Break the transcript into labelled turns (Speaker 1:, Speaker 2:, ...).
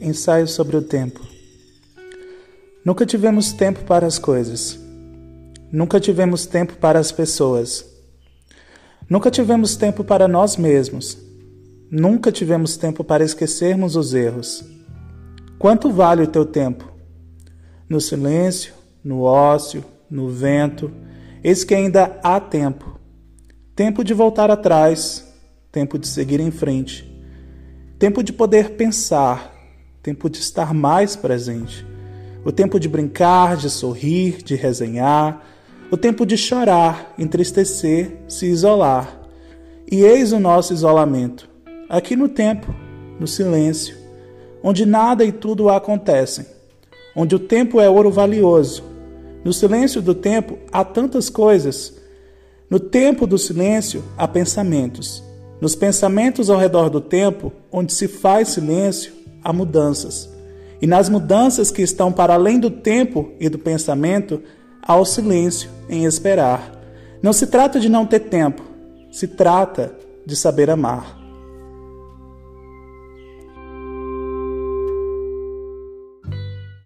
Speaker 1: Ensaio sobre o tempo. Nunca tivemos tempo para as coisas. Nunca tivemos tempo para as pessoas. Nunca tivemos tempo para nós mesmos. Nunca tivemos tempo para esquecermos os erros. Quanto vale o teu tempo? No silêncio, no ócio, no vento, eis que ainda há tempo. Tempo de voltar atrás, tempo de seguir em frente, tempo de poder pensar, tempo de estar mais presente, o tempo de brincar, de sorrir, de resenhar, o tempo de chorar, entristecer, se isolar. E eis o nosso isolamento, aqui no tempo, no silêncio, onde nada e tudo acontecem, onde o tempo é ouro valioso. No silêncio do tempo há tantas coisas. No tempo do silêncio há pensamentos. Nos pensamentos ao redor do tempo, onde se faz silêncio, há mudanças. E nas mudanças que estão para além do tempo e do pensamento, há o silêncio em esperar. Não se trata de não ter tempo, se trata de saber amar.